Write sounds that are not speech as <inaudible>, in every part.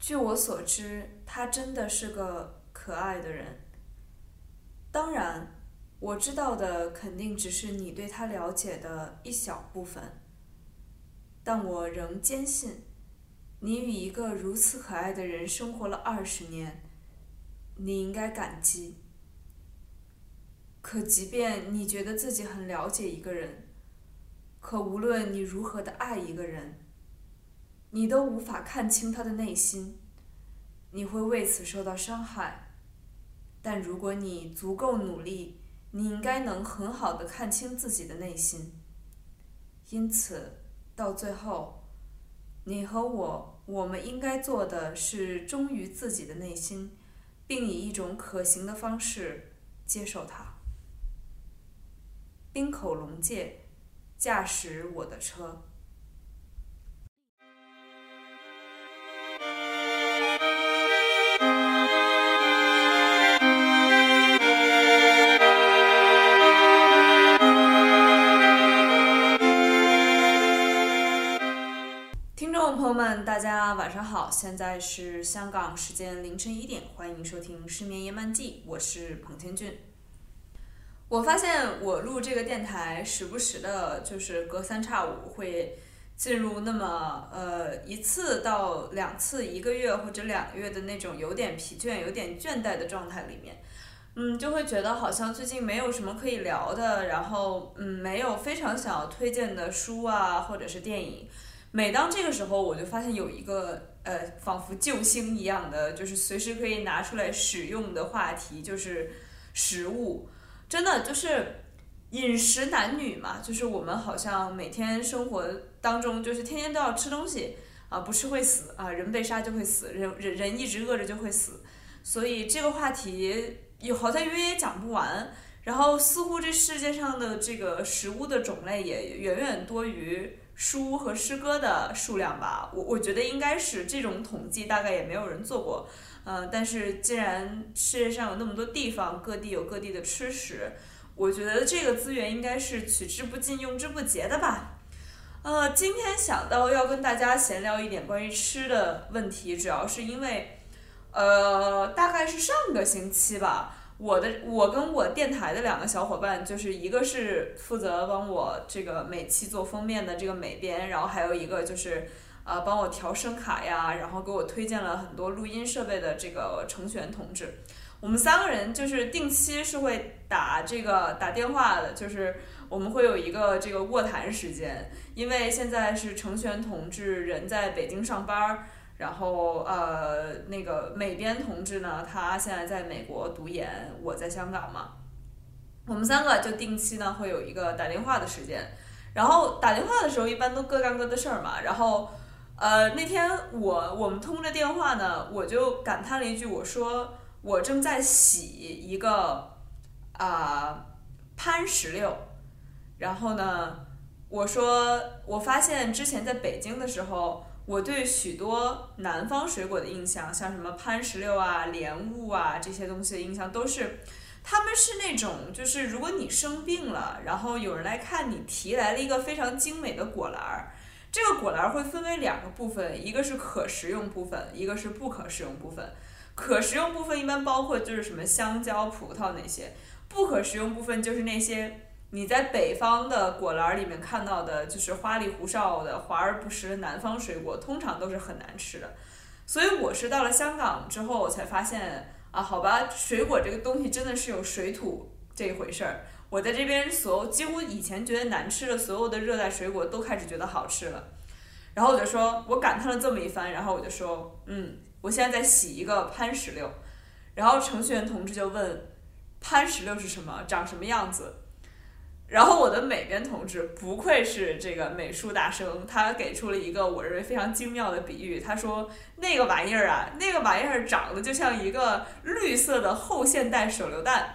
据我所知，他真的是个可爱的人。当然，我知道的肯定只是你对他了解的一小部分，但我仍坚信，你与一个如此可爱的人生活了二十年，你应该感激。可即便你觉得自己很了解一个人，可无论你如何的爱一个人，你都无法看清他的内心，你会为此受到伤害。但如果你足够努力，你应该能很好的看清自己的内心。因此，到最后，你和我，我们应该做的是忠于自己的内心，并以一种可行的方式接受它。滨口龙介，驾驶我的车。听众朋友们，大家晚上好，现在是香港时间凌晨一点，欢迎收听《失眠夜漫记》，我是彭天俊。我发现我录这个电台，时不时的，就是隔三差五会进入那么呃一次到两次，一个月或者两个月的那种有点疲倦、有点倦怠的状态里面，嗯，就会觉得好像最近没有什么可以聊的，然后嗯，没有非常想要推荐的书啊，或者是电影。每当这个时候，我就发现有一个呃，仿佛救星一样的，就是随时可以拿出来使用的话题，就是食物。真的就是饮食男女嘛，就是我们好像每天生活当中，就是天天都要吃东西啊，不吃会死啊，人被杀就会死，人人人一直饿着就会死，所以这个话题有好像永远也讲不完。然后似乎这世界上的这个食物的种类也远远多于书和诗歌的数量吧。我我觉得应该是这种统计大概也没有人做过。嗯，但是既然世界上有那么多地方，各地有各地的吃食，我觉得这个资源应该是取之不尽、用之不竭的吧。呃，今天想到要跟大家闲聊一点关于吃的问题，主要是因为，呃，大概是上个星期吧，我的我跟我电台的两个小伙伴，就是一个是负责帮我这个每期做封面的这个美编，然后还有一个就是。呃，帮我调声卡呀，然后给我推荐了很多录音设备的这个程璇同志，我们三个人就是定期是会打这个打电话的，就是我们会有一个这个卧谈时间，因为现在是程璇同志人在北京上班儿，然后呃那个美编同志呢，他现在在美国读研，我在香港嘛，我们三个就定期呢会有一个打电话的时间，然后打电话的时候一般都各干各的事儿嘛，然后。呃，那天我我们通着电话呢，我就感叹了一句，我说我正在洗一个啊潘石榴，然后呢，我说我发现之前在北京的时候，我对许多南方水果的印象，像什么潘石榴啊、莲雾啊这些东西的印象，都是他们是那种就是如果你生病了，然后有人来看你，提来了一个非常精美的果篮儿。这个果篮儿会分为两个部分，一个是可食用部分，一个是不可食用部分。可食用部分一般包括就是什么香蕉、葡萄那些，不可食用部分就是那些你在北方的果篮里面看到的，就是花里胡哨的、华而不实的南方水果，通常都是很难吃的。所以我是到了香港之后，我才发现啊，好吧，水果这个东西真的是有水土这一回事儿。我在这边，所有几乎以前觉得难吃的所有的热带水果都开始觉得好吃了，然后我就说，我感叹了这么一番，然后我就说，嗯，我现在在洗一个潘石榴，然后程序员同志就问，潘石榴是什么，长什么样子？然后我的美编同志不愧是这个美术大生，他给出了一个我认为非常精妙的比喻，他说那个玩意儿啊，那个玩意儿长得就像一个绿色的后现代手榴弹。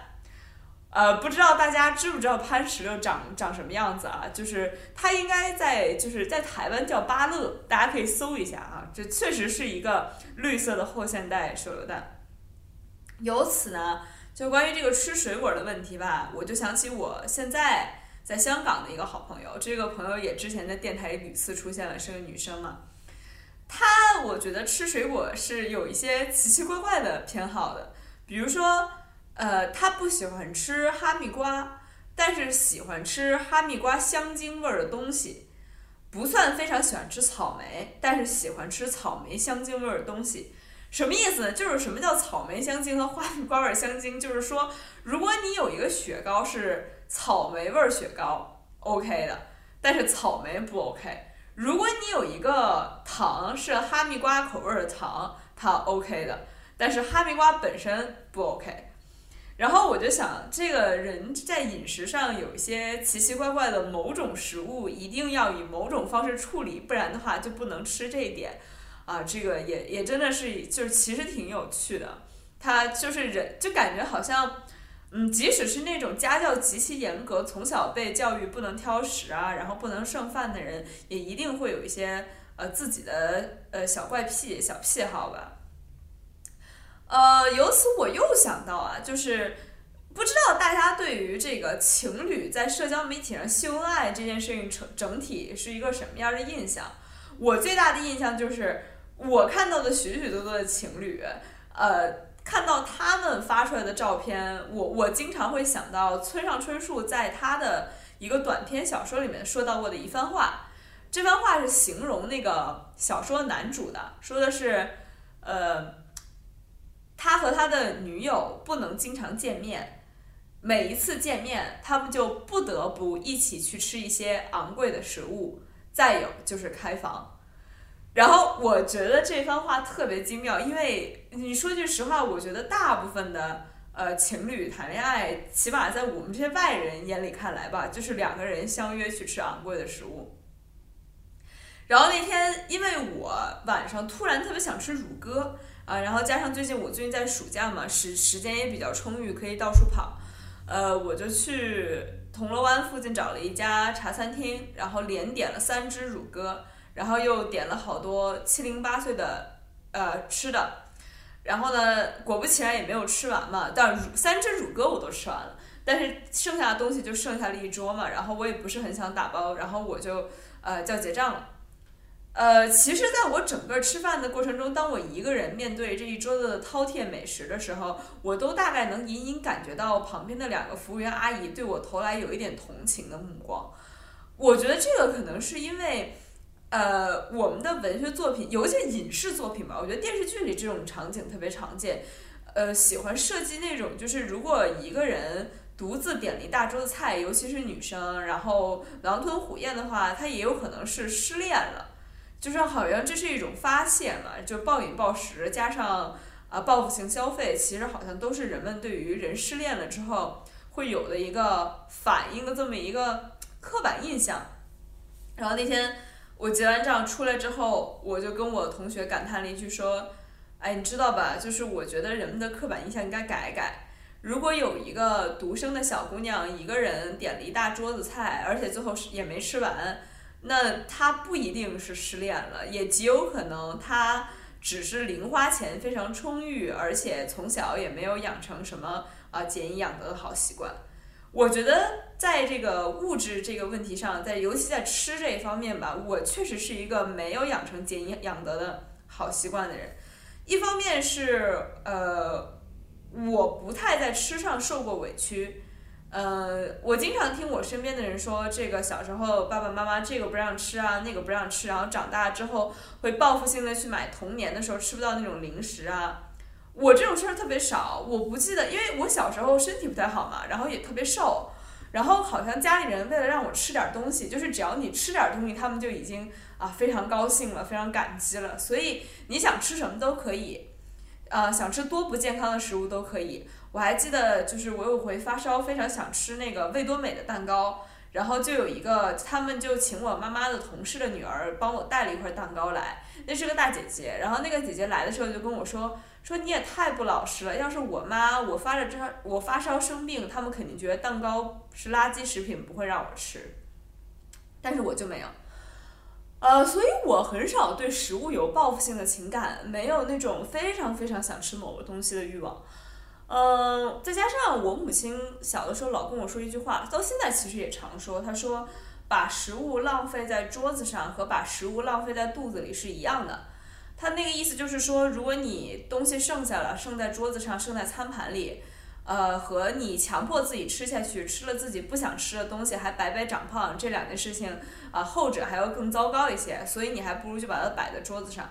呃，不知道大家知不知道潘石榴长长什么样子啊？就是它应该在就是在台湾叫巴乐，大家可以搜一下啊。这确实是一个绿色的后现代手榴弹。由此呢，就关于这个吃水果的问题吧，我就想起我现在在香港的一个好朋友，这个朋友也之前在电台里屡次出现了，是个女生嘛。她我觉得吃水果是有一些奇奇怪怪的偏好的，比如说，呃，她不喜欢吃哈密瓜，但是喜欢吃哈密瓜香精味儿的东西。不算非常喜欢吃草莓，但是喜欢吃草莓香精味儿的东西。什么意思呢？就是什么叫草莓香精和哈密瓜味香精？就是说，如果你有一个雪糕是草莓味雪糕，OK 的，但是草莓不 OK。如果你有一个糖是哈密瓜口味的糖，它 OK 的，但是哈密瓜本身不 OK。然后我就想，这个人在饮食上有一些奇奇怪怪的某种食物，一定要以某种方式处理，不然的话就不能吃这一点。啊，这个也也真的是，就是其实挺有趣的。他就是人，就感觉好像，嗯，即使是那种家教极其严格，从小被教育不能挑食啊，然后不能剩饭的人，也一定会有一些呃自己的呃小怪癖、小癖好吧。呃，由此我又想到啊，就是不知道大家对于这个情侣在社交媒体上秀恩爱这件事情整整体是一个什么样的印象？我最大的印象就是我看到的许许多多的情侣，呃，看到他们发出来的照片，我我经常会想到村上春树在他的一个短篇小说里面说到过的一番话，这番话是形容那个小说男主的，说的是，呃。他和他的女友不能经常见面，每一次见面，他们就不得不一起去吃一些昂贵的食物。再有就是开房，然后我觉得这番话特别精妙，因为你说句实话，我觉得大部分的呃情侣谈恋爱，起码在我们这些外人眼里看来吧，就是两个人相约去吃昂贵的食物。然后那天，因为我晚上突然特别想吃乳鸽。啊，然后加上最近我最近在暑假嘛，时时间也比较充裕，可以到处跑，呃，我就去铜锣湾附近找了一家茶餐厅，然后连点了三只乳鸽，然后又点了好多七零八碎的呃吃的，然后呢，果不其然也没有吃完嘛，但乳三只乳鸽我都吃完了，但是剩下的东西就剩下了一桌嘛，然后我也不是很想打包，然后我就呃叫结账了。呃，其实，在我整个吃饭的过程中，当我一个人面对这一桌子的饕餮美食的时候，我都大概能隐隐感觉到旁边的两个服务员阿姨对我投来有一点同情的目光。我觉得这个可能是因为，呃，我们的文学作品，尤其影视作品吧，我觉得电视剧里这种场景特别常见。呃，喜欢设计那种，就是如果一个人独自点了一大桌子菜，尤其是女生，然后狼吞虎咽的话，他也有可能是失恋了。就是好像这是一种发泄嘛，就暴饮暴食加上啊报复性消费，其实好像都是人们对于人失恋了之后会有的一个反应的这么一个刻板印象。然后那天我结完账出来之后，我就跟我同学感叹了一句说：“哎，你知道吧？就是我觉得人们的刻板印象应该改一改。如果有一个独生的小姑娘一个人点了一大桌子菜，而且最后也没吃完。”那她不一定是失恋了，也极有可能她只是零花钱非常充裕，而且从小也没有养成什么啊俭以养德的好习惯。我觉得在这个物质这个问题上，在尤其在吃这一方面吧，我确实是一个没有养成俭养德的好习惯的人。一方面是呃，我不太在吃上受过委屈。呃，我经常听我身边的人说，这个小时候爸爸妈妈这个不让吃啊，那个不让吃，然后长大之后会报复性的去买童年的时候吃不到那种零食啊。我这种事儿特别少，我不记得，因为我小时候身体不太好嘛，然后也特别瘦，然后好像家里人为了让我吃点东西，就是只要你吃点东西，他们就已经啊非常高兴了，非常感激了，所以你想吃什么都可以，呃，想吃多不健康的食物都可以。我还记得，就是我有回发烧，非常想吃那个味多美的蛋糕，然后就有一个，他们就请我妈妈的同事的女儿帮我带了一块蛋糕来，那是个大姐姐，然后那个姐姐来的时候就跟我说，说你也太不老实了，要是我妈我发着这我发烧生病，他们肯定觉得蛋糕是垃圾食品，不会让我吃，但是我就没有，呃，所以我很少对食物有报复性的情感，没有那种非常非常想吃某个东西的欲望。嗯，再加上我母亲小的时候老跟我说一句话，到现在其实也常说。她说，把食物浪费在桌子上和把食物浪费在肚子里是一样的。他那个意思就是说，如果你东西剩下了，剩在桌子上，剩在餐盘里，呃，和你强迫自己吃下去，吃了自己不想吃的东西，还白白长胖，这两件事情啊，后者还要更糟糕一些。所以你还不如就把它摆在桌子上。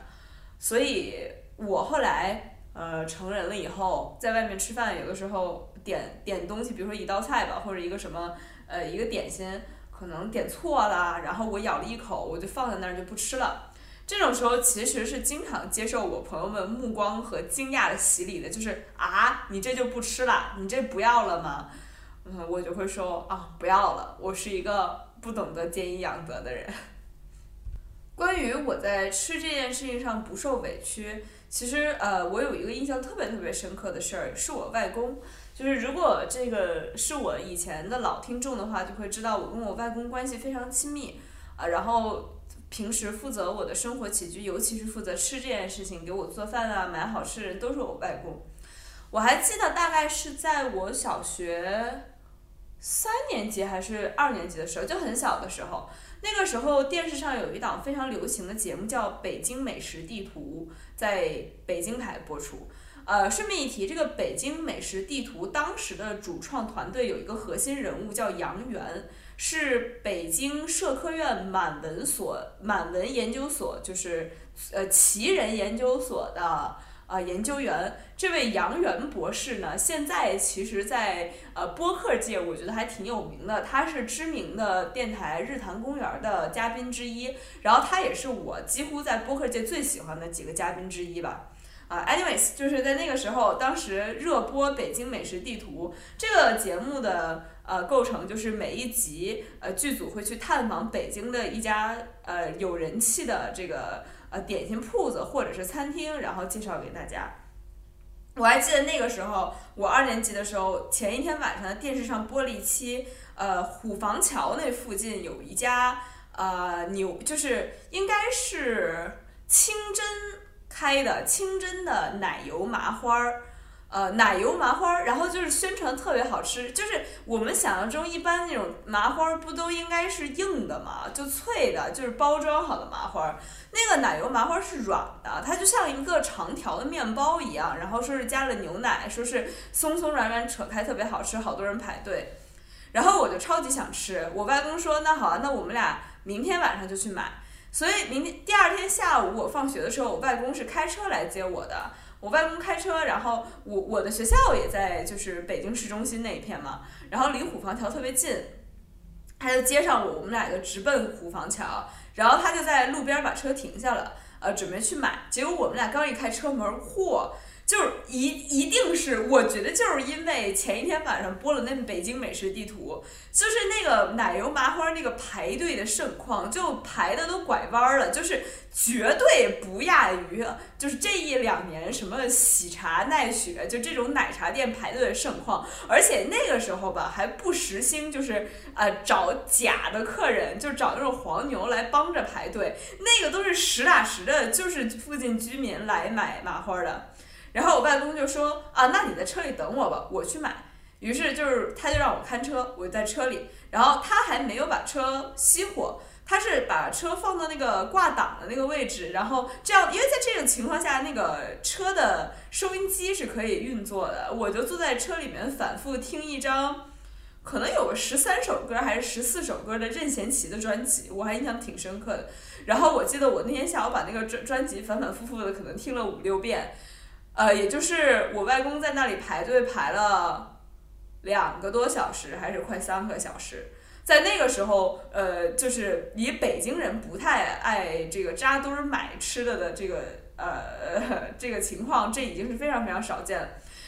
所以我后来呃成人了以后，在外面吃饭，有的时候点点东西，比如说一道菜吧，或者一个什么呃一个点心，可能点错了，然后我咬了一口，我就放在那儿就不吃了。这种时候其实是经常接受我朋友们目光和惊讶的洗礼的，就是啊，你这就不吃了，你这不要了吗？嗯，我就会说啊，不要了，我是一个不懂得见义养德的人。关于我在吃这件事情上不受委屈，其实呃，我有一个印象特别特别深刻的事儿，是我外公。就是如果这个是我以前的老听众的话，就会知道我跟我外公关系非常亲密啊，然后。平时负责我的生活起居，尤其是负责吃这件事情，给我做饭啊，买好吃的都是我外公。我还记得大概是在我小学三年级还是二年级的时候，就很小的时候。那个时候电视上有一档非常流行的节目叫《北京美食地图》，在北京台播出。呃，顺便一提，这个《北京美食地图》当时的主创团队有一个核心人物叫杨元。是北京社科院满文所满文研究所，就是呃奇人研究所的呃研究员。这位杨元博士呢，现在其实，在呃播客界，我觉得还挺有名的。他是知名的电台日坛公园的嘉宾之一，然后他也是我几乎在播客界最喜欢的几个嘉宾之一吧。啊，anyways，就是在那个时候，当时热播《北京美食地图》这个节目的呃构成，就是每一集呃剧组会去探访北京的一家呃有人气的这个呃点心铺子或者是餐厅，然后介绍给大家。我还记得那个时候，我二年级的时候，前一天晚上电视上播了一期，呃，虎坊桥那附近有一家呃牛，就是应该是清真。开的清真的奶油麻花儿，呃，奶油麻花儿，然后就是宣传特别好吃，就是我们想象中一般那种麻花儿不都应该是硬的嘛，就脆的，就是包装好的麻花儿。那个奶油麻花儿是软的，它就像一个长条的面包一样，然后说是加了牛奶，说是松松软软，扯开特别好吃，好多人排队。然后我就超级想吃，我外公说那好啊，那我们俩明天晚上就去买。所以明天第二天下午我放学的时候，我外公是开车来接我的。我外公开车，然后我我的学校也在就是北京市中心那一片嘛，然后离虎坊桥特别近，他就接上我，我们俩就直奔虎坊桥，然后他就在路边把车停下了，呃，准备去买。结果我们俩刚一开车门，嚯！就是一一定是，我觉得就是因为前一天晚上播了那北京美食地图，就是那个奶油麻花那个排队的盛况，就排的都拐弯了，就是绝对不亚于就是这一两年什么喜茶、奈雪就这种奶茶店排队的盛况，而且那个时候吧还不时兴就是呃找假的客人，就找那种黄牛来帮着排队，那个都是实打实的，就是附近居民来买麻花的。然后我外公就说啊，那你在车里等我吧，我去买。于是就是他就让我看车，我在车里。然后他还没有把车熄火，他是把车放到那个挂档的那个位置，然后这样，因为在这种情况下，那个车的收音机是可以运作的。我就坐在车里面反复听一张，可能有十三首歌还是十四首歌的任贤齐的专辑，我还印象挺深刻的。然后我记得我那天下午把那个专专辑反反复复的可能听了五六遍。呃，也就是我外公在那里排队排了两个多小时，还是快三个小时。在那个时候，呃，就是以北京人不太爱这个扎堆儿买吃的的这个呃 <laughs> 这个情况，这已经是非常非常少见了。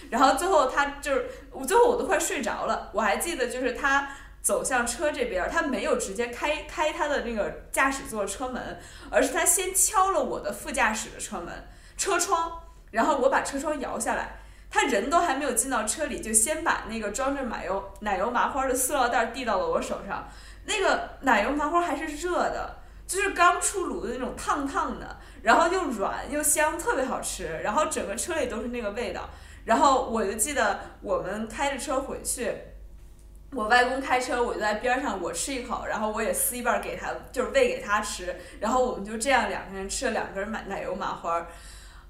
然后最后他就是，最后我都快睡着了。我还记得就是他走向车这边，他没有直接开开他的那个驾驶座车门，而是他先敲了我的副驾驶的车门车窗。然后我把车窗摇下来，他人都还没有进到车里，就先把那个装着奶油奶油麻花的塑料袋递到了我手上。那个奶油麻花还是热的，就是刚出炉的那种烫烫的，然后又软又香，特别好吃。然后整个车里都是那个味道。然后我就记得我们开着车回去，我外公开车，我就在边上，我吃一口，然后我也撕一半给他，就是喂给他吃，然后我们就这样两个人吃了两根奶奶油麻花。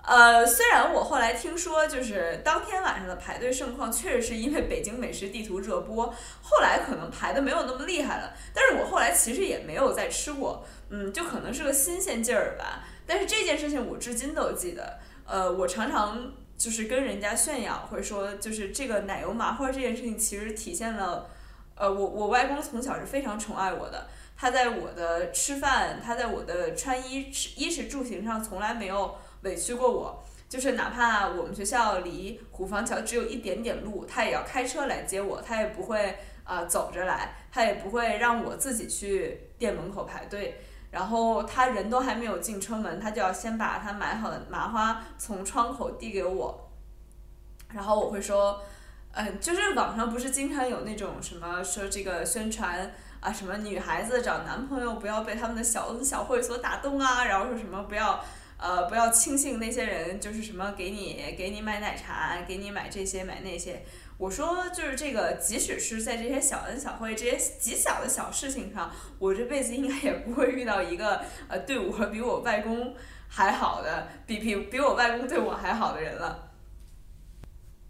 呃，虽然我后来听说，就是当天晚上的排队盛况确实是因为北京美食地图热播，后来可能排的没有那么厉害了。但是我后来其实也没有再吃过，嗯，就可能是个新鲜劲儿吧。但是这件事情我至今都记得，呃，我常常就是跟人家炫耀，或者说就是这个奶油麻花这件事情，其实体现了，呃，我我外公从小是非常宠爱我的，他在我的吃饭，他在我的穿衣吃衣食住行上从来没有。委屈过我，就是哪怕我们学校离虎坊桥只有一点点路，他也要开车来接我，他也不会啊走着来，他也不会让我自己去店门口排队。然后他人都还没有进车门，他就要先把他买好的麻花从窗口递给我，然后我会说，嗯，就是网上不是经常有那种什么说这个宣传啊，什么女孩子找男朋友不要被他们的小恩小惠所打动啊，然后说什么不要。呃，不要轻信那些人，就是什么给你给你买奶茶，给你买这些买那些。我说就是这个，即使是在这些小恩小惠、这些极小的小事情上，我这辈子应该也不会遇到一个呃对我比我外公还好的，比比比我外公对我还好的人了。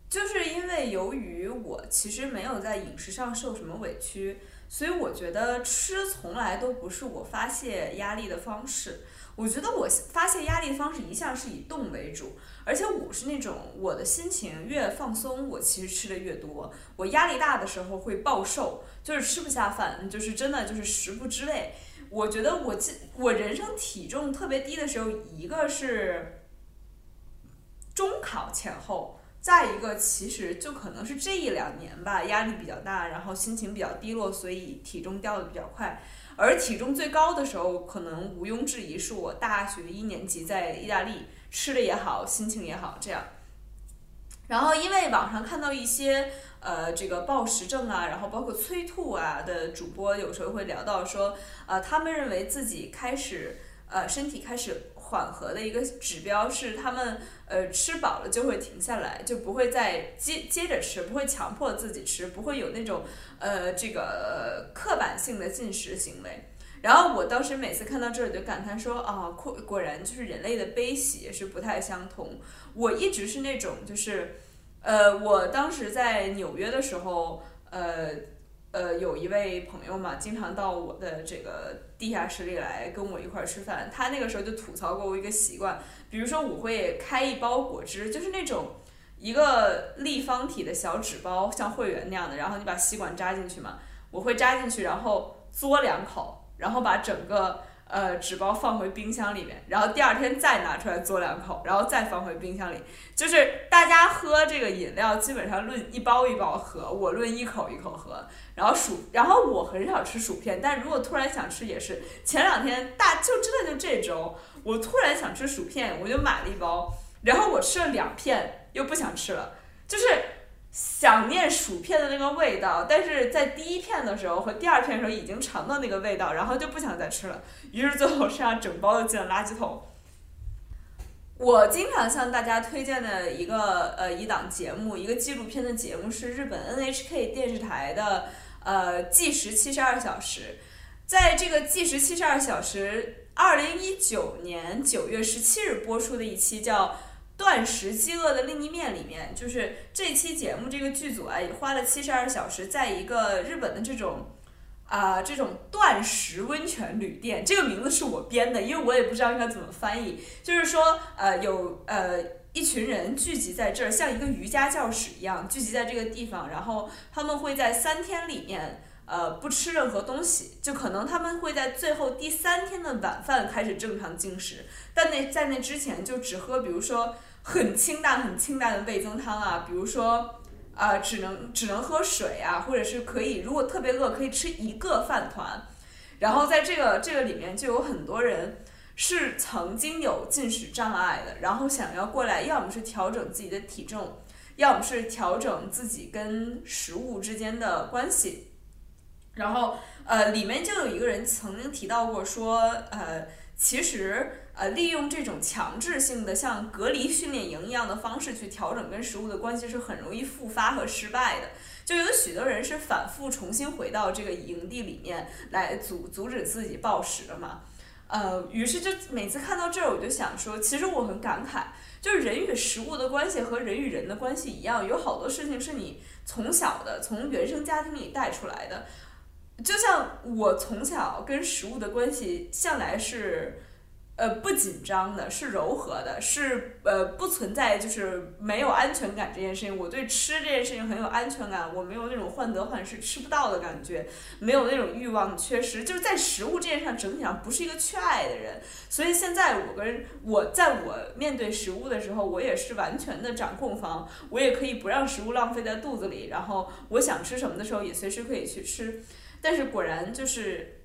就是因为由于我其实没有在饮食上受什么委屈，所以我觉得吃从来都不是我发泄压力的方式。我觉得我发泄压力的方式一向是以动为主，而且我是那种我的心情越放松，我其实吃的越多。我压力大的时候会暴瘦，就是吃不下饭，就是真的就是食不知味。我觉得我记我人生体重特别低的时候，一个是中考前后，再一个其实就可能是这一两年吧，压力比较大，然后心情比较低落，所以体重掉的比较快。而体重最高的时候，可能毋庸置疑是我大学一年级在意大利吃的也好，心情也好这样。然后因为网上看到一些呃这个暴食症啊，然后包括催吐啊的主播，有时候会聊到说，呃他们认为自己开始呃身体开始。缓和的一个指标是，他们呃吃饱了就会停下来，就不会再接接着吃，不会强迫自己吃，不会有那种呃这个刻板性的进食行为。然后我当时每次看到这儿就感叹说啊，果果然就是人类的悲喜是不太相同。我一直是那种就是呃，我当时在纽约的时候呃。呃，有一位朋友嘛，经常到我的这个地下室里来跟我一块儿吃饭。他那个时候就吐槽过我一个习惯，比如说我会开一包果汁，就是那种一个立方体的小纸包，像会员那样的，然后你把吸管扎进去嘛，我会扎进去，然后嘬两口，然后把整个。呃，纸包放回冰箱里面，然后第二天再拿出来嘬两口，然后再放回冰箱里。就是大家喝这个饮料，基本上论一包一包喝，我论一口一口喝。然后薯，然后我很少吃薯片，但如果突然想吃，也是前两天大就真的就这周，我突然想吃薯片，我就买了一包，然后我吃了两片，又不想吃了，就是。想念薯片的那个味道，但是在第一片的时候和第二片的时候已经尝到那个味道，然后就不想再吃了，于是最后剩下整包的进了垃圾桶。我经常向大家推荐的一个呃一档节目，一个纪录片的节目是日本 NHK 电视台的呃计时七十二小时，在这个计时七十二小时二零一九年九月十七日播出的一期叫。断食饥饿的另一面里面，就是这期节目这个剧组啊，也花了七十二小时，在一个日本的这种啊这种断食温泉旅店，这个名字是我编的，因为我也不知道应该怎么翻译。就是说，呃，有呃一群人聚集在这儿，像一个瑜伽教室一样聚集在这个地方，然后他们会在三天里面。呃，不吃任何东西，就可能他们会在最后第三天的晚饭开始正常进食，但那在那之前就只喝，比如说很清淡、很清淡的味增汤啊，比如说啊，只能只能喝水啊，或者是可以，如果特别饿，可以吃一个饭团。然后在这个这个里面就有很多人是曾经有进食障碍的，然后想要过来，要么是调整自己的体重，要么是调整自己跟食物之间的关系。然后，呃，里面就有一个人曾经提到过，说，呃，其实呃利用这种强制性的像隔离训练营一样的方式去调整跟食物的关系，是很容易复发和失败的。就有许多人是反复重新回到这个营地里面来阻阻止自己暴食的嘛。呃，于是就每次看到这儿，我就想说，其实我很感慨，就是人与食物的关系和人与人的关系一样，有好多事情是你从小的从原生家庭里带出来的。就像我从小跟食物的关系向来是。呃，不紧张的，是柔和的，是呃不存在就是没有安全感这件事情。我对吃这件事情很有安全感，我没有那种患得患失吃不到的感觉，没有那种欲望缺失，就是在食物这件事上整体上不是一个缺爱的人。所以现在我跟我在我面对食物的时候，我也是完全的掌控方，我也可以不让食物浪费在肚子里，然后我想吃什么的时候也随时可以去吃。但是果然就是。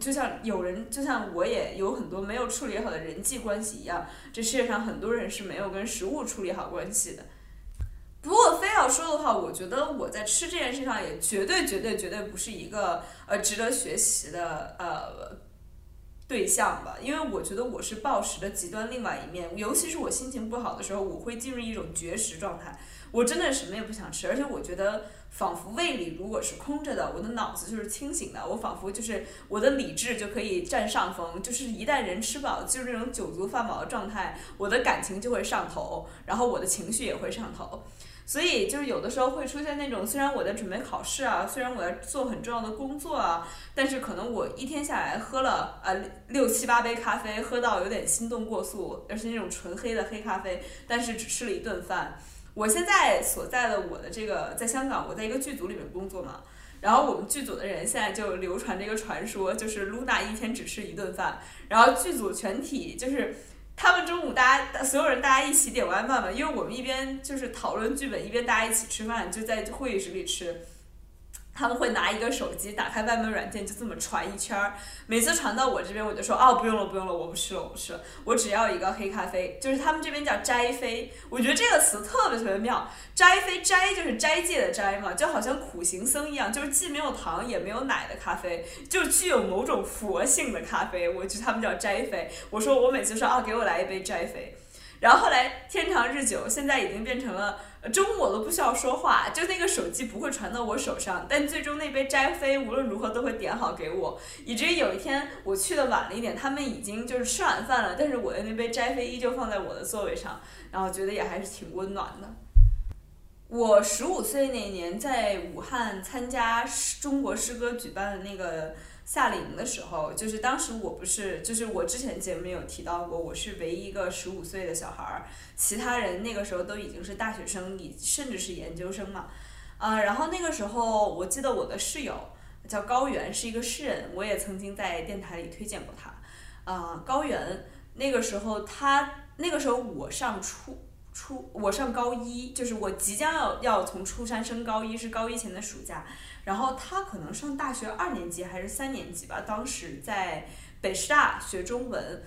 就像有人，就像我也有很多没有处理好的人际关系一样，这世界上很多人是没有跟食物处理好关系的。不过非要说的话，我觉得我在吃这件事上也绝对绝对绝对不是一个呃值得学习的呃对象吧，因为我觉得我是暴食的极端另外一面，尤其是我心情不好的时候，我会进入一种绝食状态，我真的什么也不想吃，而且我觉得。仿佛胃里如果是空着的，我的脑子就是清醒的，我仿佛就是我的理智就可以占上风。就是一旦人吃饱，就是那种酒足饭饱的状态，我的感情就会上头，然后我的情绪也会上头。所以就是有的时候会出现那种，虽然我在准备考试啊，虽然我在做很重要的工作啊，但是可能我一天下来喝了呃六七八杯咖啡，喝到有点心动过速，而且那种纯黑的黑咖啡，但是只吃了一顿饭。我现在所在的我的这个在香港，我在一个剧组里面工作嘛，然后我们剧组的人现在就流传这个传说，就是露娜一天只吃一顿饭，然后剧组全体就是他们中午大家所有人大家一起点外卖嘛，因为我们一边就是讨论剧本，一边大家一起吃饭，就在会议室里吃。他们会拿一个手机，打开外卖软件，就这么传一圈儿。每次传到我这边，我就说哦，不用了，不用了，我不吃了，我不吃了，我只要一个黑咖啡。就是他们这边叫斋啡，我觉得这个词特别特别妙。斋啡斋就是斋戒的斋嘛，就好像苦行僧一样，就是既没有糖也没有奶的咖啡，就具有某种佛性的咖啡。我觉得他们叫斋啡。我说我每次说啊，给我来一杯斋啡。然后后来天长日久，现在已经变成了。中午我都不需要说话，就那个手机不会传到我手上，但最终那杯斋啡无论如何都会点好给我，以至于有一天我去的晚了一点，他们已经就是吃晚饭了，但是我的那杯斋啡依旧放在我的座位上，然后觉得也还是挺温暖的。我十五岁那年在武汉参加中国诗歌举办的那个。夏令营的时候，就是当时我不是，就是我之前节目有提到过，我是唯一一个十五岁的小孩儿，其他人那个时候都已经是大学生，已甚至是研究生嘛，啊，然后那个时候我记得我的室友叫高原，是一个诗人，我也曾经在电台里推荐过他，啊，高原那个时候他那个时候我上初初我上高一，就是我即将要要从初三升高一，是高一前的暑假。然后他可能上大学二年级还是三年级吧，当时在北师大学中文，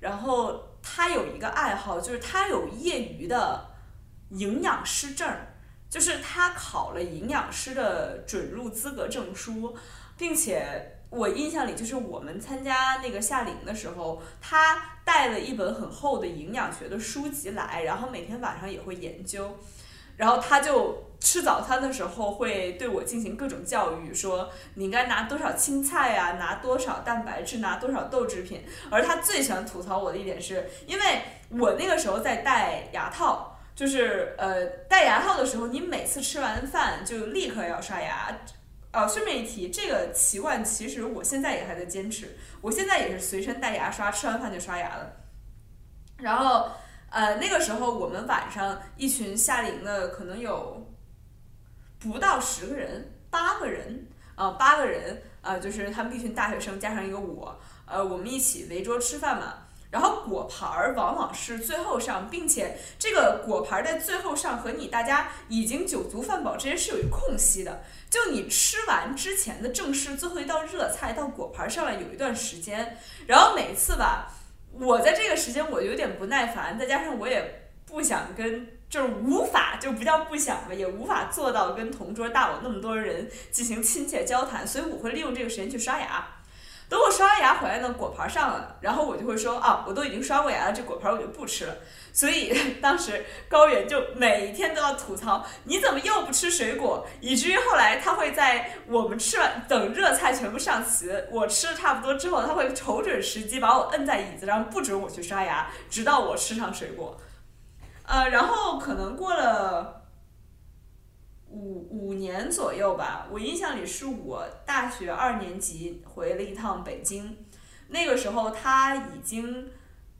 然后他有一个爱好，就是他有业余的营养师证，就是他考了营养师的准入资格证书，并且我印象里就是我们参加那个夏令营的时候，他带了一本很厚的营养学的书籍来，然后每天晚上也会研究。然后他就吃早餐的时候会对我进行各种教育，说你应该拿多少青菜呀，拿多少蛋白质，拿多少豆制品。而他最喜欢吐槽我的一点是，因为我那个时候在戴牙套，就是呃戴牙套的时候，你每次吃完饭就立刻要刷牙。哦，顺便一提，这个习惯其实我现在也还在坚持，我现在也是随身带牙刷，吃完饭就刷牙了。然后。呃，那个时候我们晚上一群夏令营的可能有不到十个人，八个人，啊，八个人，呃，就是他们一群大学生加上一个我，呃，我们一起围桌吃饭嘛。然后果盘儿往往是最后上，并且这个果盘儿在最后上和你大家已经酒足饭饱之间是有一空隙的，就你吃完之前的正式最后一道热菜到果盘上来有一段时间，然后每次吧。我在这个时间我有点不耐烦，再加上我也不想跟，就是无法，就不叫不想吧，也无法做到跟同桌大我那么多人进行亲切交谈，所以我会利用这个时间去刷牙。等我刷完牙回来呢，果盘上了，然后我就会说啊，我都已经刷过牙了，这果盘我就不吃了。所以 <laughs> 当时高原就每天都要吐槽，你怎么又不吃水果？以至于后来他会在我们吃完等热菜全部上齐，我吃的差不多之后，他会瞅准时机把我摁在椅子上，不准我去刷牙，直到我吃上水果。呃，然后可能过了五五年左右吧，我印象里是我大学二年级回了一趟北京，那个时候他已经。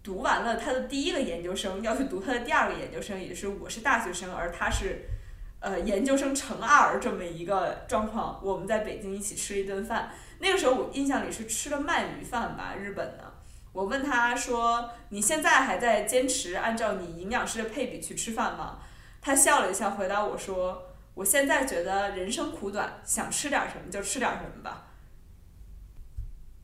读完了他的第一个研究生，要去读他的第二个研究生，也是我是大学生，而他是，呃，研究生乘二这么一个状况。我们在北京一起吃一顿饭，那个时候我印象里是吃了鳗鱼饭吧，日本的。我问他说：“你现在还在坚持按照你营养师的配比去吃饭吗？”他笑了一下，回答我说：“我现在觉得人生苦短，想吃点什么就吃点什么吧。”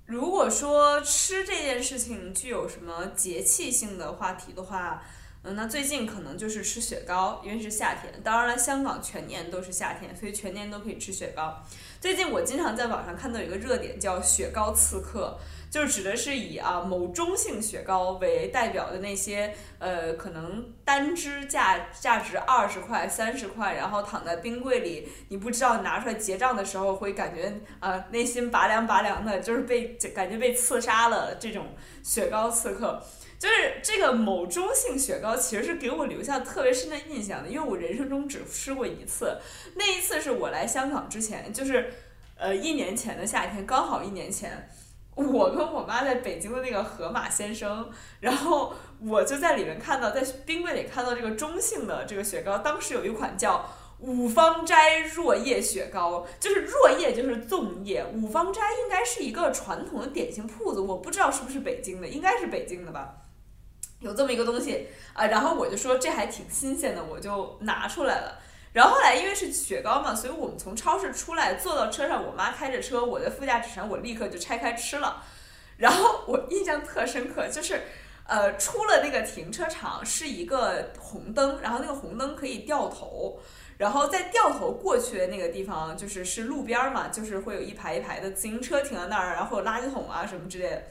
如果说吃这件事情具有什么节气性的话题的话，嗯，那最近可能就是吃雪糕，因为是夏天。当然了，香港全年都是夏天，所以全年都可以吃雪糕。最近我经常在网上看到一个热点，叫“雪糕刺客”。就指的是以啊某中性雪糕为代表的那些呃可能单支价价值二十块三十块，然后躺在冰柜里，你不知道拿出来结账的时候会感觉啊内心拔凉拔凉的，就是被感觉被刺杀了这种雪糕刺客，就是这个某中性雪糕其实是给我留下特别深的印象的，因为我人生中只吃过一次，那一次是我来香港之前，就是呃一年前的夏天，刚好一年前。我跟我妈在北京的那个河马先生，然后我就在里面看到，在冰柜里看到这个中性的这个雪糕，当时有一款叫五芳斋若叶雪糕，就是若叶就是粽叶，五芳斋应该是一个传统的点心铺子，我不知道是不是北京的，应该是北京的吧，有这么一个东西啊，然后我就说这还挺新鲜的，我就拿出来了。然后后来因为是雪糕嘛，所以我们从超市出来，坐到车上，我妈开着车，我在副驾驶上，我立刻就拆开吃了。然后我印象特深刻，就是，呃，出了那个停车场是一个红灯，然后那个红灯可以掉头，然后在掉头过去的那个地方，就是是路边嘛，就是会有一排一排的自行车停在那儿，然后有垃圾桶啊什么之类的。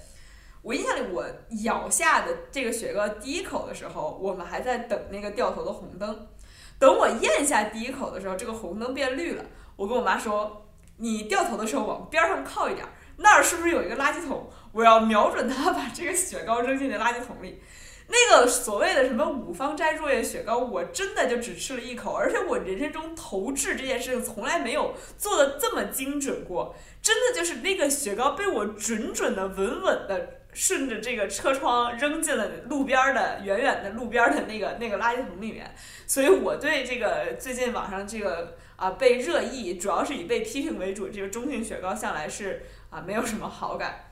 我印象里，我咬下的这个雪糕第一口的时候，我们还在等那个掉头的红灯。等我咽下第一口的时候，这个红灯变绿了。我跟我妈说：“你掉头的时候往边上靠一点，那儿是不是有一个垃圾桶？我要瞄准它，把这个雪糕扔进那垃圾桶里。”那个所谓的什么五芳斋若叶雪糕，我真的就只吃了一口，而且我人生中投掷这件事情从来没有做的这么精准过。真的就是那个雪糕被我准准的、稳稳的。顺着这个车窗扔进了路边的远远的路边的那个那个垃圾桶里面，所以我对这个最近网上这个啊被热议，主要是以被批评为主，这个中性雪糕向来是啊没有什么好感。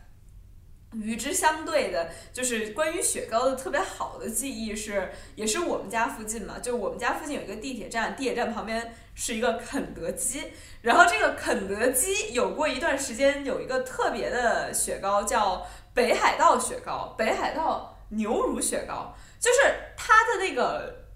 与之相对的，就是关于雪糕的特别好的记忆是，也是我们家附近嘛，就我们家附近有一个地铁站，地铁站旁边是一个肯德基，然后这个肯德基有过一段时间有一个特别的雪糕叫。北海道雪糕，北海道牛乳雪糕，就是它的那个，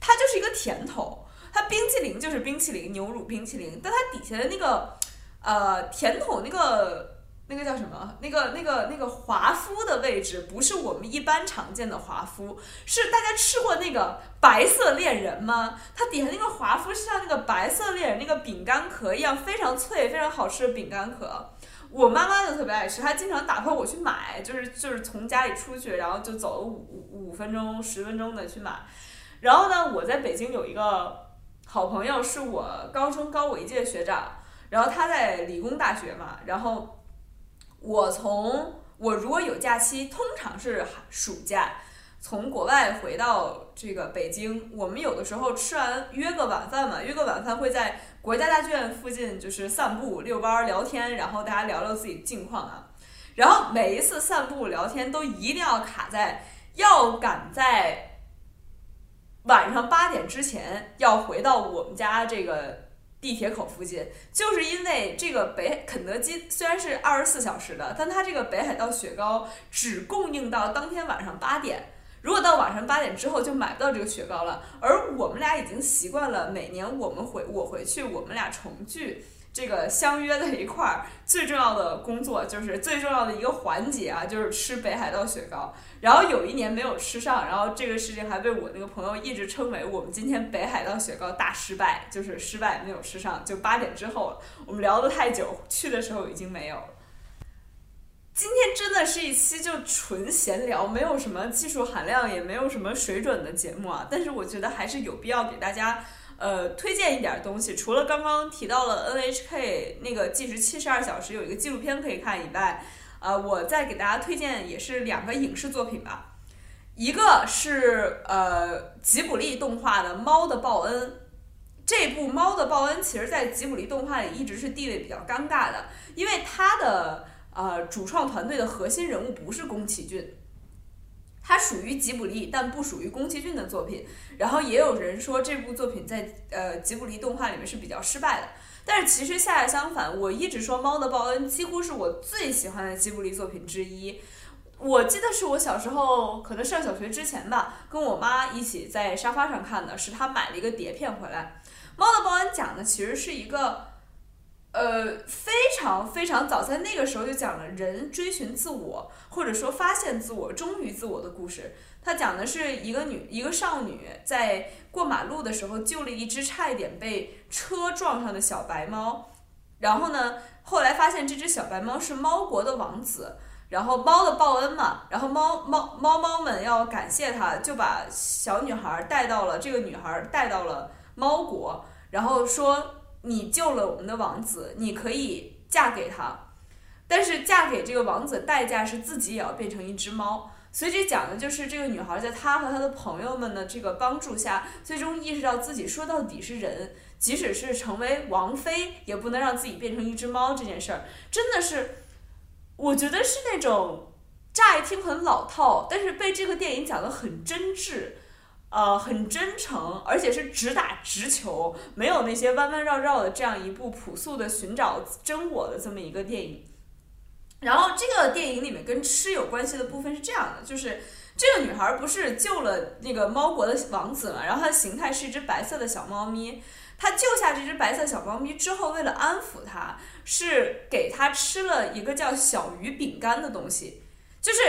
它就是一个甜头，它冰淇淋就是冰淇淋，牛乳冰淇淋，但它底下的那个，呃，甜筒那个那个叫什么？那个那个那个华夫的位置不是我们一般常见的华夫，是大家吃过那个白色恋人吗？它底下那个华夫是像那个白色恋人那个饼干壳一样，非常脆，非常好吃的饼干壳。我妈妈就特别爱吃，她经常打发我去买，就是就是从家里出去，然后就走了五五分钟十分钟的去买。然后呢，我在北京有一个好朋友，是我高中高我一届学长，然后他在理工大学嘛。然后我从我如果有假期，通常是暑假，从国外回到这个北京，我们有的时候吃完约个晚饭嘛，约个晚饭会在。国家大剧院附近就是散步、遛弯、聊天，然后大家聊聊自己近况啊。然后每一次散步聊天都一定要卡在要赶在晚上八点之前要回到我们家这个地铁口附近，就是因为这个北肯德基虽然是二十四小时的，但它这个北海道雪糕只供应到当天晚上八点。如果到晚上八点之后就买不到这个雪糕了，而我们俩已经习惯了每年我们回我回去，我们俩重聚，这个相约在一块儿，最重要的工作就是最重要的一个环节啊，就是吃北海道雪糕。然后有一年没有吃上，然后这个事情还被我那个朋友一直称为我们今天北海道雪糕大失败，就是失败没有吃上。就八点之后，我们聊得太久，去的时候已经没有了。今天真的是一期就纯闲聊，没有什么技术含量，也没有什么水准的节目啊。但是我觉得还是有必要给大家。呃，推荐一点东西，除了刚刚提到了 NHK 那个计时七十二小时有一个纪录片可以看以外，呃，我再给大家推荐也是两个影视作品吧，一个是呃吉卜力动画的《猫的报恩》，这部《猫的报恩》其实在吉卜力动画里一直是地位比较尴尬的，因为它的呃主创团队的核心人物不是宫崎骏。它属于吉卜力，但不属于宫崎骏的作品。然后也有人说这部作品在呃吉卜力动画里面是比较失败的。但是其实恰恰相反，我一直说《猫的报恩》几乎是我最喜欢的吉卜力作品之一。我记得是我小时候可能上小学之前吧，跟我妈一起在沙发上看的，是她买了一个碟片回来。《猫的报恩》讲的其实是一个。呃，非常非常早，在那个时候就讲了人追寻自我，或者说发现自我、忠于自我的故事。他讲的是一个女，一个少女在过马路的时候救了一只差一点被车撞上的小白猫，然后呢，后来发现这只小白猫是猫国的王子，然后猫的报恩嘛，然后猫猫猫猫们要感谢他，就把小女孩带到了这个女孩带到了猫国，然后说。你救了我们的王子，你可以嫁给他，但是嫁给这个王子代价是自己也要变成一只猫。所以这讲的就是这个女孩在她和她的朋友们的这个帮助下，最终意识到自己说到底是人，即使是成为王妃，也不能让自己变成一只猫这件事儿，真的是，我觉得是那种乍一听很老套，但是被这个电影讲的很真挚。呃，很真诚，而且是直打直球，没有那些弯弯绕绕的这样一部朴素的寻找真我的这么一个电影。然后这个电影里面跟吃有关系的部分是这样的，就是这个女孩不是救了那个猫国的王子嘛，然后她的形态是一只白色的小猫咪，她救下这只白色小猫咪之后，为了安抚它，是给它吃了一个叫小鱼饼干的东西，就是。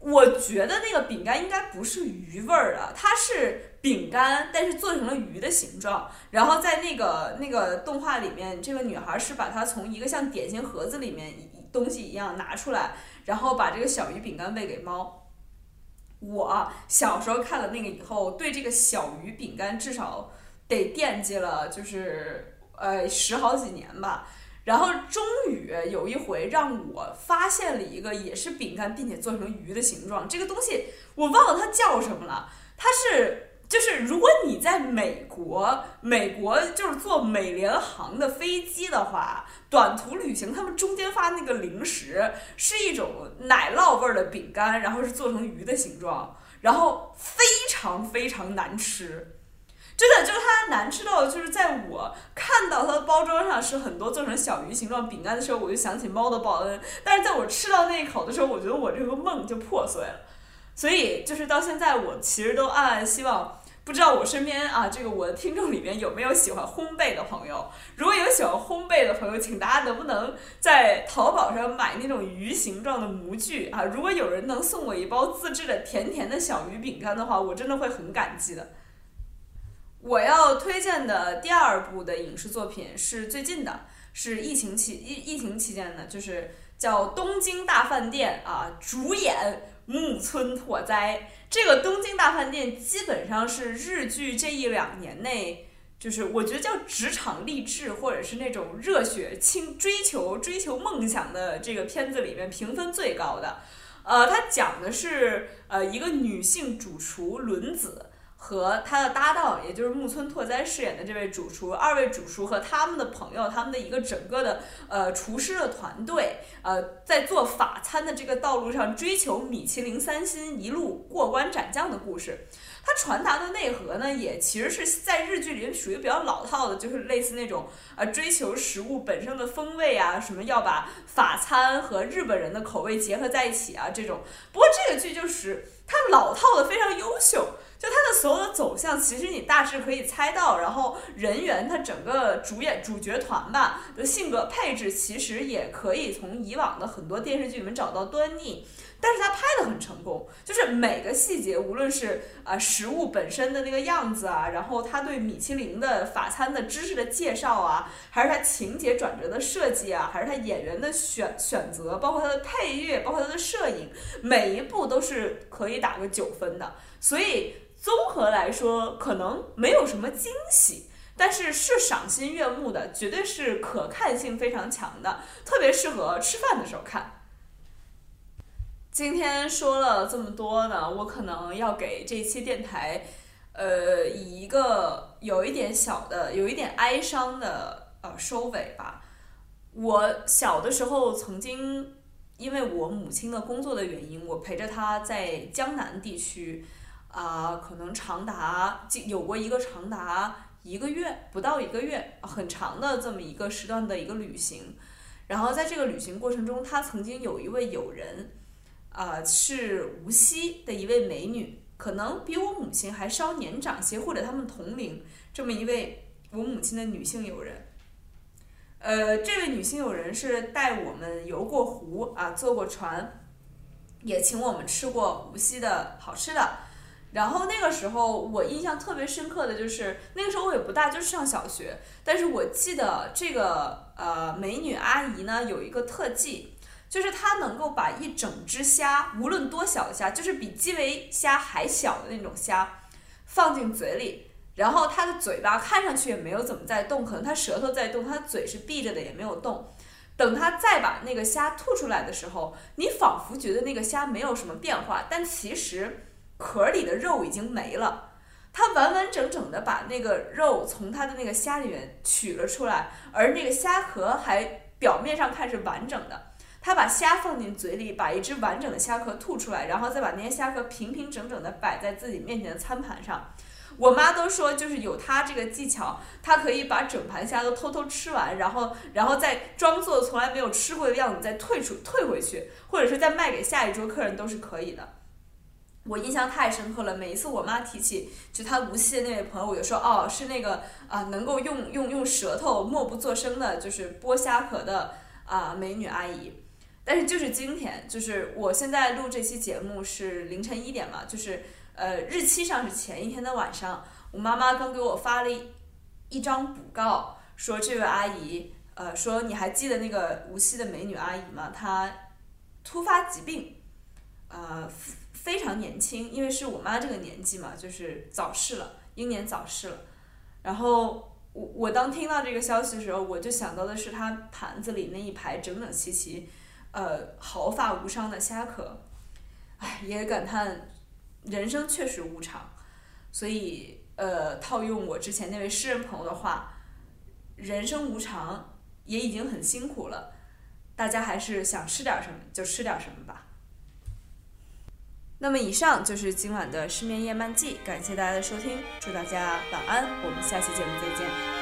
我觉得那个饼干应该不是鱼味儿的，它是饼干，但是做成了鱼的形状。然后在那个那个动画里面，这个女孩是把它从一个像点心盒子里面东西一样拿出来，然后把这个小鱼饼干喂给猫。我小时候看了那个以后，对这个小鱼饼干至少得惦记了，就是呃十好几年吧。然后终于有一回让我发现了一个也是饼干，并且做成鱼的形状。这个东西我忘了它叫什么了。它是就是如果你在美国，美国就是坐美联航的飞机的话，短途旅行他们中间发那个零食是一种奶酪味儿的饼干，然后是做成鱼的形状，然后非常非常难吃。真的就是它难吃到，就是在我看到它的包装上是很多做成小鱼形状饼干的时候，我就想起猫的报恩。但是在我吃到那一口的时候，我觉得我这个梦就破碎了。所以就是到现在，我其实都暗暗希望，不知道我身边啊，这个我的听众里面有没有喜欢烘焙的朋友？如果有喜欢烘焙的朋友，请大家能不能在淘宝上买那种鱼形状的模具啊？如果有人能送我一包自制的甜甜的小鱼饼干的话，我真的会很感激的。我要推荐的第二部的影视作品是最近的，是疫情期疫疫情期间的，就是叫《东京大饭店》啊，主演木村拓哉。这个《东京大饭店》基本上是日剧这一两年内，就是我觉得叫职场励志或者是那种热血青追求追求梦想的这个片子里面评分最高的。呃，它讲的是呃一个女性主厨轮子。和他的搭档，也就是木村拓哉饰演的这位主厨，二位主厨和他们的朋友，他们的一个整个的呃厨师的团队，呃，在做法餐的这个道路上追求米其林三星，一路过关斩将的故事。它传达的内核呢，也其实是在日剧里面属于比较老套的，就是类似那种呃追求食物本身的风味啊，什么要把法餐和日本人的口味结合在一起啊这种。不过这个剧就是它老套的非常优秀。就它的所有的走向，其实你大致可以猜到，然后人员他整个主演主角团吧的性格配置，其实也可以从以往的很多电视剧里面找到端倪。但是他拍的很成功，就是每个细节，无论是啊食物本身的那个样子啊，然后他对米其林的法餐的知识的介绍啊，还是他情节转折的设计啊，还是他演员的选选择，包括他的配乐，包括他的摄影，每一步都是可以打个九分的。所以综合来说，可能没有什么惊喜，但是是赏心悦目的，绝对是可看性非常强的，特别适合吃饭的时候看。今天说了这么多呢，我可能要给这期电台，呃，以一个有一点小的、有一点哀伤的呃收尾吧。我小的时候曾经因为我母亲的工作的原因，我陪着她在江南地区，啊，可能长达有过一个长达一个月不到一个月很长的这么一个时段的一个旅行。然后在这个旅行过程中，他曾经有一位友人。啊，是无锡的一位美女，可能比我母亲还稍年长些，或者他们同龄。这么一位我母亲的女性友人，呃，这位女性友人是带我们游过湖啊，坐过船，也请我们吃过无锡的好吃的。然后那个时候我印象特别深刻的就是，那个时候我也不大，就是上小学，但是我记得这个呃美女阿姨呢有一个特技。就是它能够把一整只虾，无论多小的虾，就是比基围虾还小的那种虾，放进嘴里，然后它的嘴巴看上去也没有怎么在动，可能它舌头在动，它嘴是闭着的也没有动。等它再把那个虾吐出来的时候，你仿佛觉得那个虾没有什么变化，但其实壳里的肉已经没了。他完完整整的把那个肉从他的那个虾里面取了出来，而那个虾壳还表面上看是完整的。他把虾放进嘴里，把一只完整的虾壳吐出来，然后再把那些虾壳平平整整的摆在自己面前的餐盘上。我妈都说，就是有他这个技巧，他可以把整盘虾都偷偷吃完，然后，然后再装作从来没有吃过的样子再退出退回去，或者是再卖给下一桌客人都是可以的。我印象太深刻了，每一次我妈提起就她无锡的那位朋友，我就说哦，是那个啊，能够用用用舌头默不作声的，就是剥虾壳的啊美女阿姨。但是就是今天，就是我现在录这期节目是凌晨一点嘛，就是呃日期上是前一天的晚上，我妈妈刚给我发了一张补告，说这位阿姨，呃说你还记得那个无锡的美女阿姨吗？她突发疾病，呃非常年轻，因为是我妈这个年纪嘛，就是早逝了，英年早逝了。然后我我当听到这个消息的时候，我就想到的是她盘子里那一排整整齐齐。呃，毫发无伤的虾壳，唉，也感叹人生确实无常，所以呃，套用我之前那位诗人朋友的话，人生无常也已经很辛苦了，大家还是想吃点什么就吃点什么吧。那么以上就是今晚的失眠夜漫记，感谢大家的收听，祝大家晚安，我们下期节目再见。